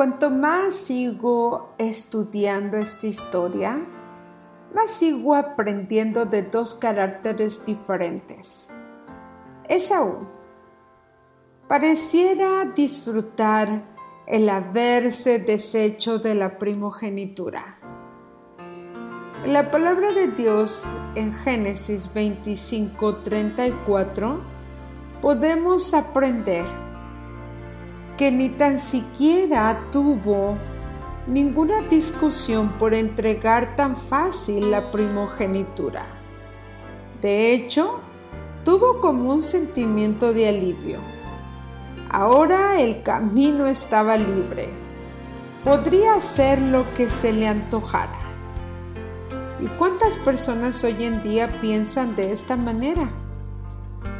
Cuanto más sigo estudiando esta historia, más sigo aprendiendo de dos caracteres diferentes. Esaú pareciera disfrutar el haberse deshecho de la primogenitura. En la palabra de Dios en Génesis 25:34 podemos aprender que ni tan siquiera tuvo ninguna discusión por entregar tan fácil la primogenitura. De hecho, tuvo como un sentimiento de alivio. Ahora el camino estaba libre. Podría hacer lo que se le antojara. ¿Y cuántas personas hoy en día piensan de esta manera?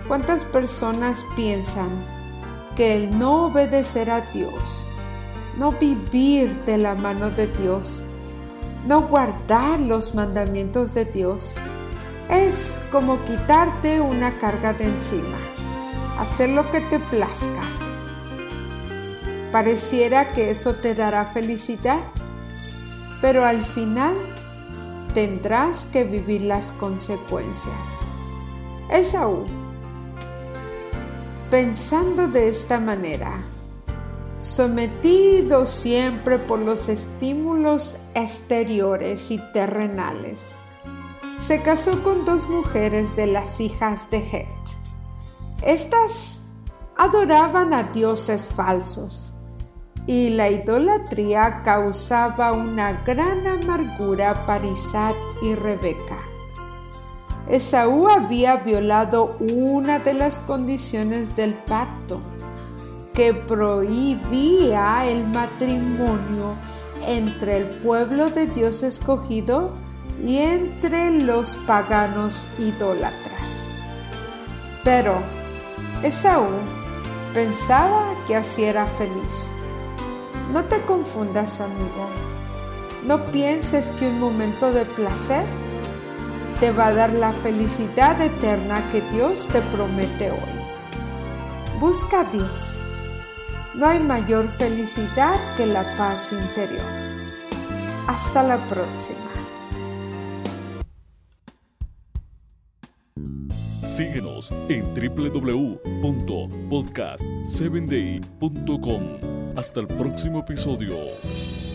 ¿Cuántas personas piensan que el no obedecer a Dios, no vivir de la mano de Dios, no guardar los mandamientos de Dios, es como quitarte una carga de encima, hacer lo que te plazca. Pareciera que eso te dará felicidad, pero al final tendrás que vivir las consecuencias. Esaú pensando de esta manera, sometido siempre por los estímulos exteriores y terrenales. Se casó con dos mujeres de las hijas de Het. Estas adoraban a dioses falsos y la idolatría causaba una gran amargura para Isaac y Rebeca. Esaú había violado una de las condiciones del pacto que prohibía el matrimonio entre el pueblo de Dios escogido y entre los paganos idólatras. Pero Esaú pensaba que así era feliz. No te confundas, amigo. No pienses que un momento de placer te va a dar la felicidad eterna que Dios te promete hoy. Busca a Dios. No hay mayor felicidad que la paz interior. Hasta la próxima. Síguenos en www.podcast7day.com. Hasta el próximo episodio.